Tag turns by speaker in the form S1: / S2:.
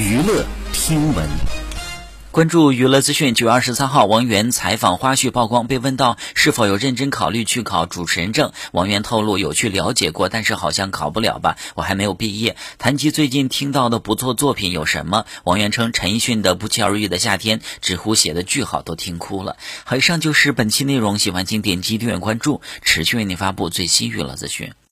S1: 娱乐听闻。
S2: 关注娱乐资讯，九月二十三号，王源采访花絮曝光。被问到是否有认真考虑去考主持人证，王源透露有去了解过，但是好像考不了吧？我还没有毕业。谈及最近听到的不错作品有什么，王源称陈奕迅的《不期而遇的夏天》，知乎写的巨好，都听哭了。好，以上就是本期内容，喜欢请点击订阅关注，持续为您发布最新娱乐资讯。